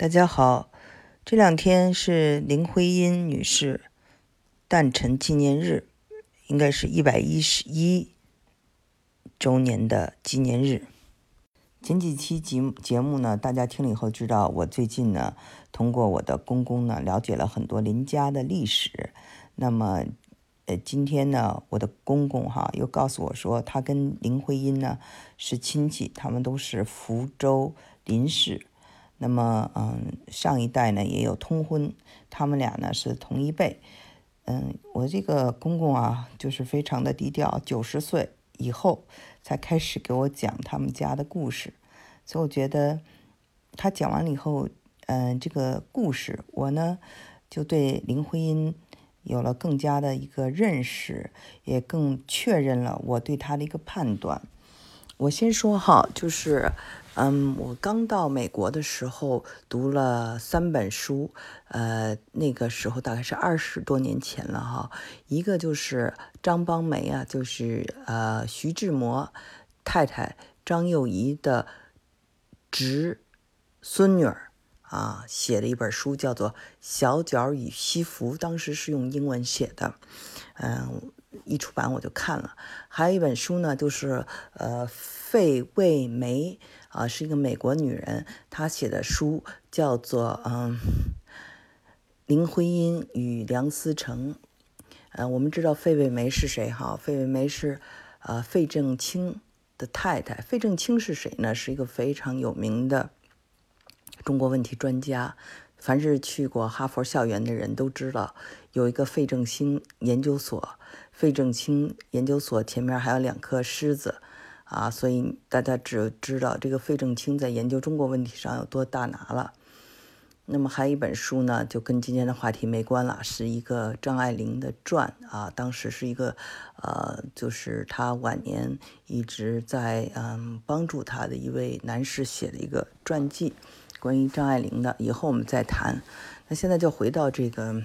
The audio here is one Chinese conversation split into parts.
大家好，这两天是林徽因女士诞辰纪念日，应该是一百一十一周年的纪念日。前几期节节目呢，大家听了以后知道，我最近呢，通过我的公公呢，了解了很多林家的历史。那么，呃，今天呢，我的公公哈又告诉我说，他跟林徽因呢是亲戚，他们都是福州林氏。那么，嗯，上一代呢也有通婚，他们俩呢是同一辈。嗯，我这个公公啊，就是非常的低调，九十岁以后才开始给我讲他们家的故事。所以我觉得他讲完了以后，嗯，这个故事我呢就对林徽因有了更加的一个认识，也更确认了我对他的一个判断。我先说哈，就是。嗯，我刚到美国的时候读了三本书，呃，那个时候大概是二十多年前了哈。一个就是张邦梅啊，就是呃徐志摩太太张幼仪的侄孙女儿啊写的一本书，叫做《小脚与西服》，当时是用英文写的，嗯，一出版我就看了。还有一本书呢，就是呃费慰梅。啊，是一个美国女人，她写的书叫做《嗯，林徽因与梁思成》。呃，我们知道费慰梅是谁哈？费慰梅是呃费正清的太太。费正清是谁呢？是一个非常有名的中国问题专家。凡是去过哈佛校园的人都知道，有一个费正清研究所。费正清研究所前面还有两颗狮子。啊，所以大家只知道这个费正清在研究中国问题上有多大拿了。那么还有一本书呢，就跟今天的话题没关了，是一个张爱玲的传啊。当时是一个，呃，就是她晚年一直在嗯帮助她的一位男士写的一个传记，关于张爱玲的。以后我们再谈。那现在就回到这个，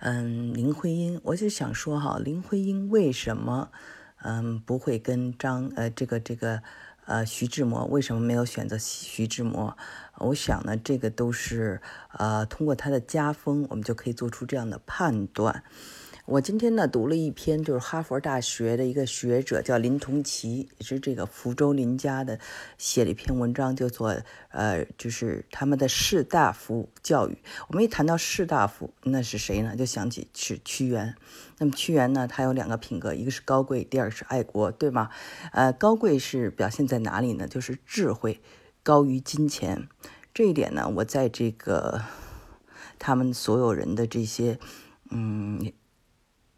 嗯，林徽因，我就想说哈，林徽因为什么？嗯，不会跟张呃这个这个呃徐志摩为什么没有选择徐志摩？我想呢，这个都是呃通过他的家风，我们就可以做出这样的判断。我今天呢读了一篇，就是哈佛大学的一个学者叫林同奇，也是这个福州林家的，写了一篇文章，叫做呃，就是他们的士大夫教育。我们一谈到士大夫，那是谁呢？就想起是屈原。那么屈原呢，他有两个品格，一个是高贵，第二是爱国，对吗？呃，高贵是表现在哪里呢？就是智慧高于金钱。这一点呢，我在这个他们所有人的这些，嗯。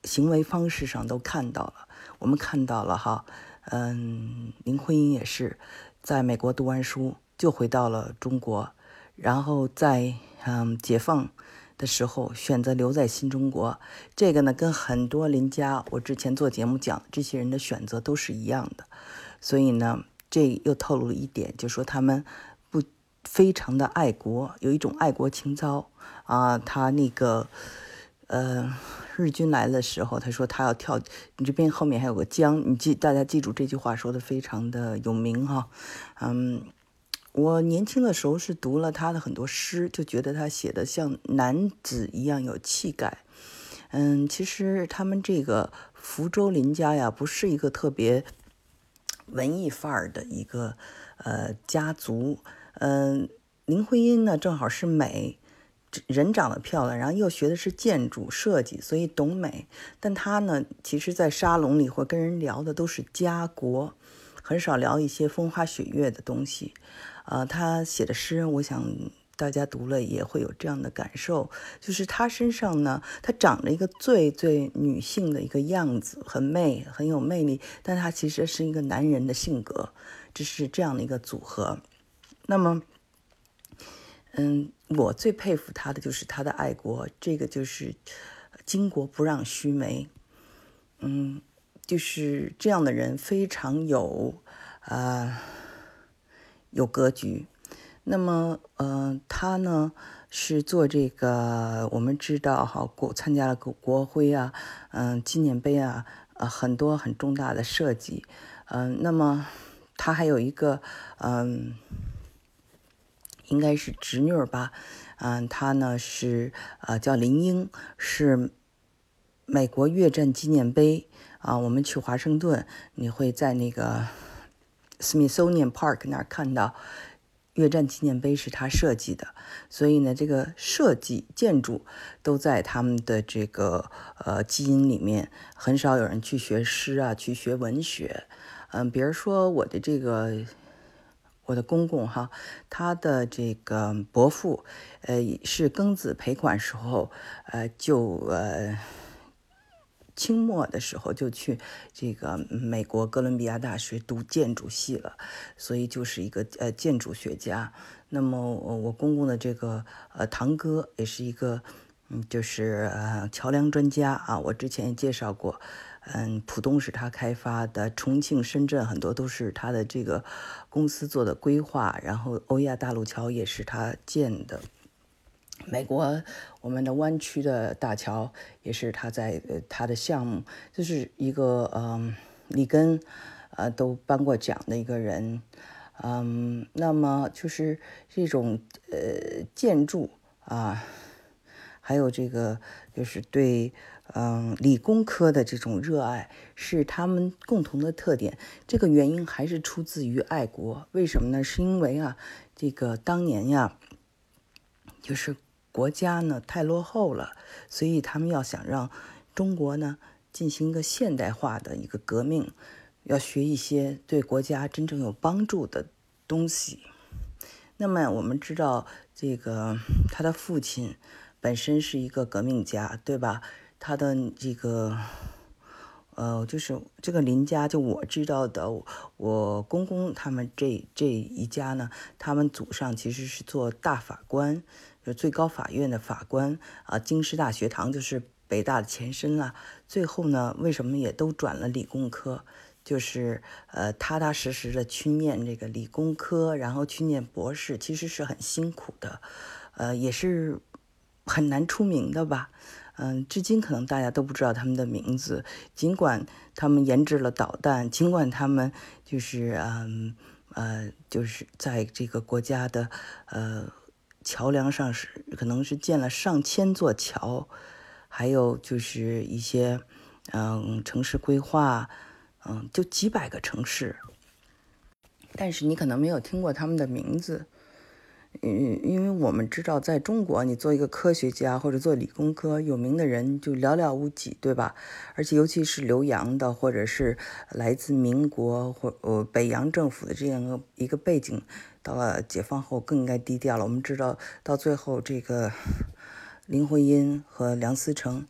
行为方式上都看到了，我们看到了哈，嗯，林徽因也是在美国读完书就回到了中国，然后在嗯解放的时候选择留在新中国，这个呢跟很多林家我之前做节目讲这些人的选择都是一样的，所以呢这又透露了一点，就说他们不非常的爱国，有一种爱国情操啊，他那个呃。日军来的时候，他说他要跳。你这边后面还有个江，你记大家记住这句话说的非常的有名哈。嗯，我年轻的时候是读了他的很多诗，就觉得他写的像男子一样有气概。嗯，其实他们这个福州林家呀，不是一个特别文艺范儿的一个呃家族。嗯，林徽因呢，正好是美。人长得漂亮，然后又学的是建筑设计，所以懂美。但他呢，其实，在沙龙里或跟人聊的都是家国，很少聊一些风花雪月的东西。呃，他写的诗，我想大家读了也会有这样的感受，就是他身上呢，他长着一个最最女性的一个样子，很媚，很有魅力。但他其实是一个男人的性格，这是这样的一个组合。那么。嗯，我最佩服他的就是他的爱国，这个就是巾帼不让须眉。嗯，就是这样的人非常有啊有格局。那么，呃，他呢是做这个，我们知道哈，国参加了国国徽啊，嗯，纪念碑啊，呃，很多很重大的设计。嗯，那么他还有一个，嗯。应该是侄女吧，嗯，她呢是呃叫林英，是美国越战纪念碑啊。我们去华盛顿，你会在那个 Smithsonian Park 那儿看到越战纪念碑是他设计的，所以呢，这个设计建筑都在他们的这个呃基因里面，很少有人去学诗啊，去学文学，嗯，比如说我的这个。我的公公哈，他的这个伯父，呃，是庚子赔款时候，呃，就呃，清末的时候就去这个美国哥伦比亚大学读建筑系了，所以就是一个呃建筑学家。那么我公公的这个呃堂哥也是一个，嗯，就是呃桥梁专家啊，我之前也介绍过。嗯，浦东是他开发的，重庆、深圳很多都是他的这个公司做的规划，然后欧亚大陆桥也是他建的。美国我们的湾区的大桥也是他在他的项目，就是一个嗯里根呃都颁过奖的一个人，嗯，那么就是这种呃建筑啊，还有这个就是对。嗯，理工科的这种热爱是他们共同的特点。这个原因还是出自于爱国。为什么呢？是因为啊，这个当年呀，就是国家呢太落后了，所以他们要想让中国呢进行一个现代化的一个革命，要学一些对国家真正有帮助的东西。那么我们知道，这个他的父亲本身是一个革命家，对吧？他的这个，呃，就是这个林家，就我知道的，我公公他们这这一家呢，他们祖上其实是做大法官，就最高法院的法官啊。京师大学堂就是北大的前身了。最后呢，为什么也都转了理工科？就是呃，踏踏实实的去念这个理工科，然后去念博士，其实是很辛苦的，呃，也是很难出名的吧。嗯，至今可能大家都不知道他们的名字。尽管他们研制了导弹，尽管他们就是嗯呃，就是在这个国家的呃桥梁上是可能是建了上千座桥，还有就是一些嗯城市规划，嗯就几百个城市，但是你可能没有听过他们的名字。嗯，因为我们知道，在中国，你做一个科学家或者做理工科有名的人就寥寥无几，对吧？而且尤其是留洋的，或者是来自民国或呃北洋政府的这样一个背景，到了解放后更应该低调了。我们知道，到最后这个林徽因和梁思成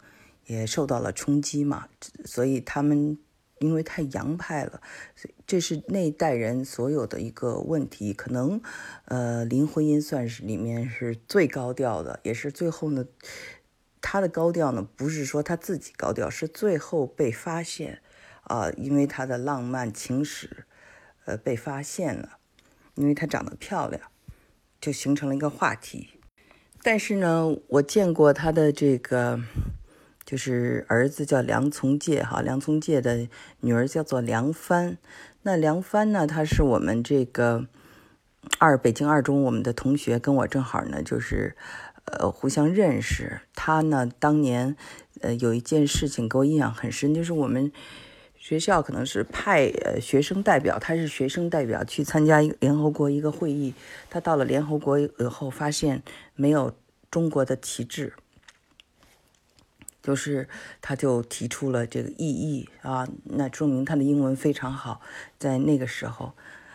也受到了冲击嘛，所以他们。因为太洋派了，这是那一代人所有的一个问题。可能，呃，林徽因算是里面是最高调的，也是最后呢，她的高调呢，不是说她自己高调，是最后被发现，啊，因为她的浪漫情史，呃，被发现了，因为她长得漂亮，就形成了一个话题。但是呢，我见过她的这个。就是儿子叫梁从诫，哈，梁从诫的女儿叫做梁帆。那梁帆呢，她是我们这个二北京二中我们的同学，跟我正好呢，就是呃互相认识。她呢，当年呃有一件事情给我印象很深，就是我们学校可能是派呃学生代表，他是学生代表去参加联合国一个会议。他到了联合国以后，发现没有中国的旗帜。就是，他就提出了这个异议啊，那说明他的英文非常好。在那个时候，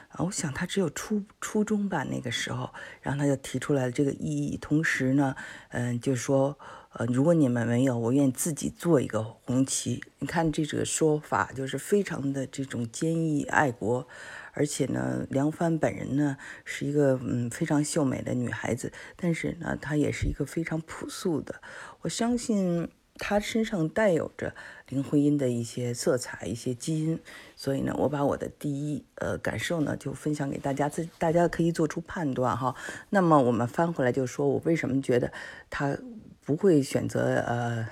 啊，我想他只有初初中吧，那个时候，然后他就提出来了这个异议。同时呢，嗯，就是说，呃，如果你们没有，我愿意自己做一个红旗。你看这个说法，就是非常的这种坚毅爱国。而且呢，梁帆本人呢是一个嗯非常秀美的女孩子，但是呢，她也是一个非常朴素的。我相信。他身上带有着林徽因的一些色彩、一些基因，所以呢，我把我的第一呃感受呢就分享给大家，自大家可以做出判断哈。那么我们翻回来就说，我为什么觉得他不会选择呃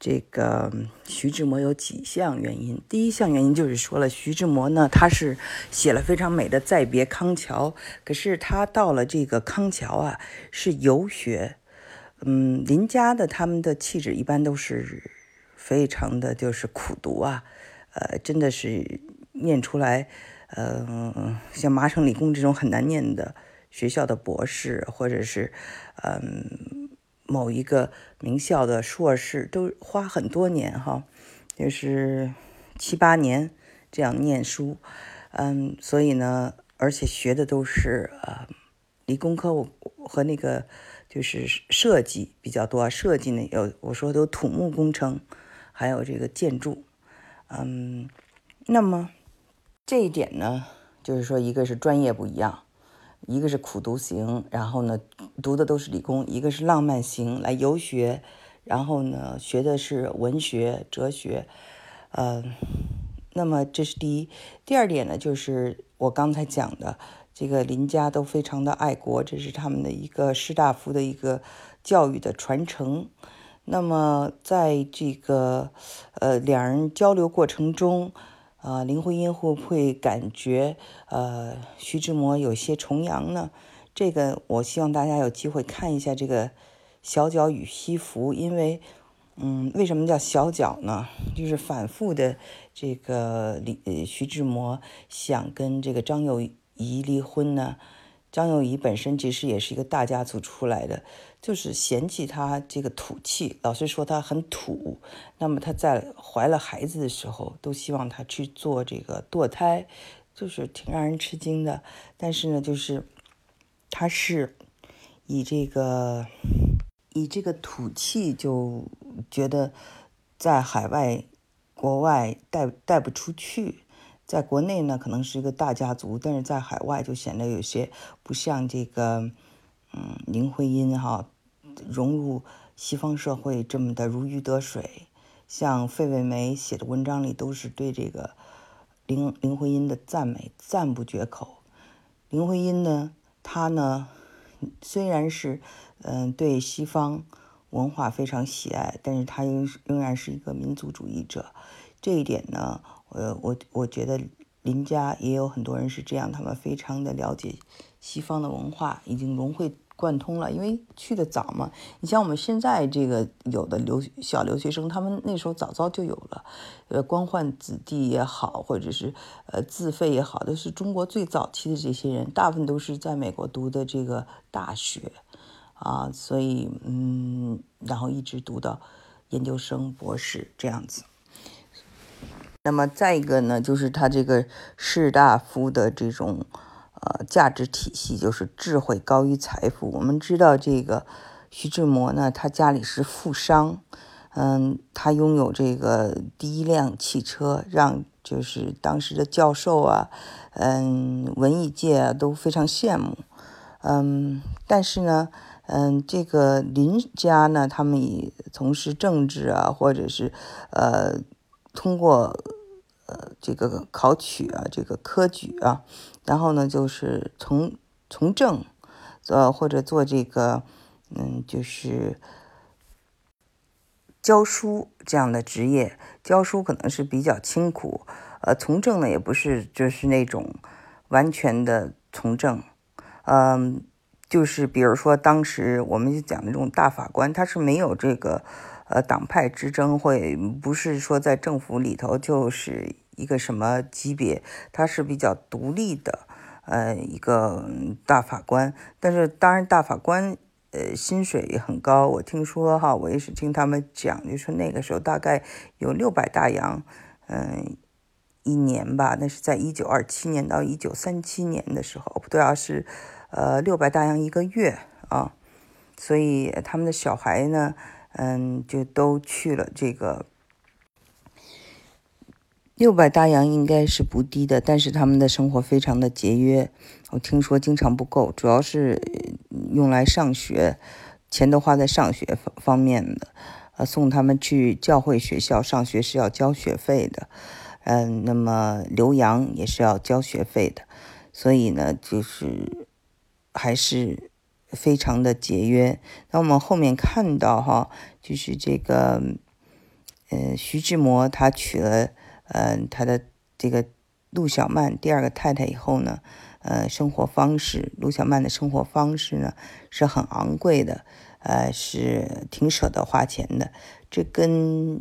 这个徐志摩有几项原因。第一项原因就是说了，徐志摩呢，他是写了非常美的《再别康桥》，可是他到了这个康桥啊，是游学。嗯，林家的他们的气质一般都是非常的就是苦读啊，呃，真的是念出来，呃，像麻省理工这种很难念的学校的博士，或者是嗯。某一个名校的硕士都花很多年哈，就是七八年这样念书，嗯，所以呢，而且学的都是呃理工科，和那个就是设计比较多，设计呢有我说都土木工程，还有这个建筑，嗯，那么这一点呢，就是说一个是专业不一样。一个是苦读型，然后呢，读的都是理工；一个是浪漫型，来游学，然后呢，学的是文学、哲学。呃，那么这是第一。第二点呢，就是我刚才讲的，这个林家都非常的爱国，这是他们的一个士大夫的一个教育的传承。那么在这个呃两人交流过程中。啊，林徽因会不会感觉呃徐志摩有些崇洋呢？这个我希望大家有机会看一下这个《小脚与西服》，因为嗯，为什么叫小脚呢？就是反复的这个李徐志摩想跟这个张幼仪离婚呢。张幼仪本身其实也是一个大家族出来的，就是嫌弃她这个土气，老是说她很土。那么她在怀了孩子的时候，都希望她去做这个堕胎，就是挺让人吃惊的。但是呢，就是她是以这个以这个土气，就觉得在海外、国外带带不出去。在国内呢，可能是一个大家族，但是在海外就显得有些不像这个，嗯，林徽因哈，融入西方社会这么的如鱼得水。像费慰梅写的文章里都是对这个林林徽因的赞美，赞不绝口。林徽因呢，她呢，虽然是嗯对西方文化非常喜爱，但是她仍仍然是一个民族主义者。这一点呢。呃，我我觉得林家也有很多人是这样，他们非常的了解西方的文化，已经融会贯通了。因为去的早嘛，你像我们现在这个有的留小留学生，他们那时候早早就有了，呃，官宦子弟也好，或者是呃自费也好，都是中国最早期的这些人，大部分都是在美国读的这个大学啊，所以嗯，然后一直读到研究生、博士这样子。那么再一个呢，就是他这个士大夫的这种呃价值体系，就是智慧高于财富。我们知道这个徐志摩呢，他家里是富商，嗯，他拥有这个第一辆汽车，让就是当时的教授啊，嗯，文艺界啊都非常羡慕，嗯，但是呢，嗯，这个林家呢，他们以从事政治啊，或者是呃。通过呃这个考取啊，这个科举啊，然后呢就是从从政，呃或者做这个嗯就是教书这样的职业，教书可能是比较清苦，呃从政呢也不是就是那种完全的从政，嗯就是比如说当时我们就讲的这种大法官，他是没有这个。呃，党派之争会不是说在政府里头就是一个什么级别，他是比较独立的，呃，一个大法官。但是当然，大法官呃薪水也很高。我听说哈，我也是听他们讲，就说那个时候大概有六百大洋，嗯，一年吧。那是在一九二七年到一九三七年的时候，不对啊，是呃六百大洋一个月啊。所以他们的小孩呢？嗯，就都去了这个六百大洋，应该是不低的。但是他们的生活非常的节约，我听说经常不够，主要是用来上学，钱都花在上学方方面的。呃，送他们去教会学校上学是要交学费的，嗯，那么留洋也是要交学费的，所以呢，就是还是。非常的节约。那我们后面看到哈，就是这个，呃，徐志摩他娶了呃他的这个陆小曼第二个太太以后呢，呃，生活方式陆小曼的生活方式呢是很昂贵的，呃，是挺舍得花钱的。这跟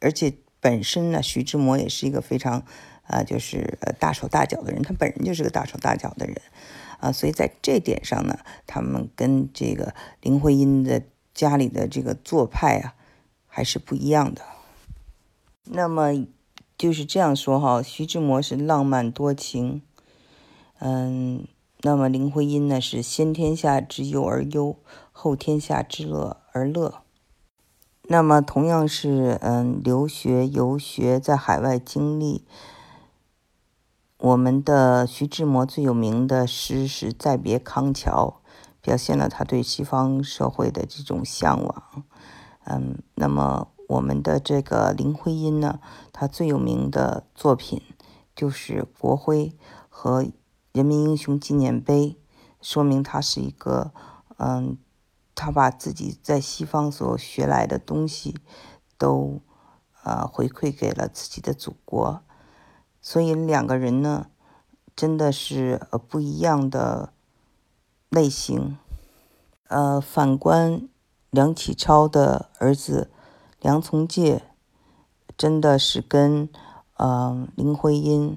而且本身呢，徐志摩也是一个非常啊，就是大手大脚的人，他本人就是个大手大脚的人啊，所以在这点上呢，他们跟这个林徽因的家里的这个做派啊。还是不一样的。那么就是这样说哈，徐志摩是浪漫多情，嗯，那么林徽因呢是先天下之忧而忧，后天下之乐而乐。那么同样是嗯留学游学在海外经历，我们的徐志摩最有名的诗是《再别康桥》，表现了他对西方社会的这种向往。嗯，那么我们的这个林徽因呢，她最有名的作品就是国徽和人民英雄纪念碑，说明她是一个，嗯，她把自己在西方所学来的东西都，呃，回馈给了自己的祖国，所以两个人呢，真的是呃不一样的类型，呃，反观。梁启超的儿子梁从诫，真的是跟嗯林徽因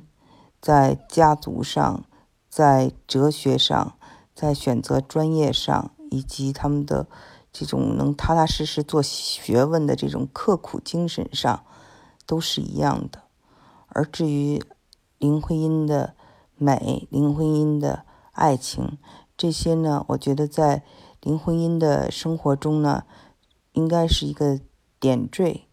在家族上、在哲学上、在选择专业上，以及他们的这种能踏踏实实做学问的这种刻苦精神上，都是一样的。而至于林徽因的美、林徽因的爱情，这些呢，我觉得在。林徽因的生活中呢，应该是一个点缀，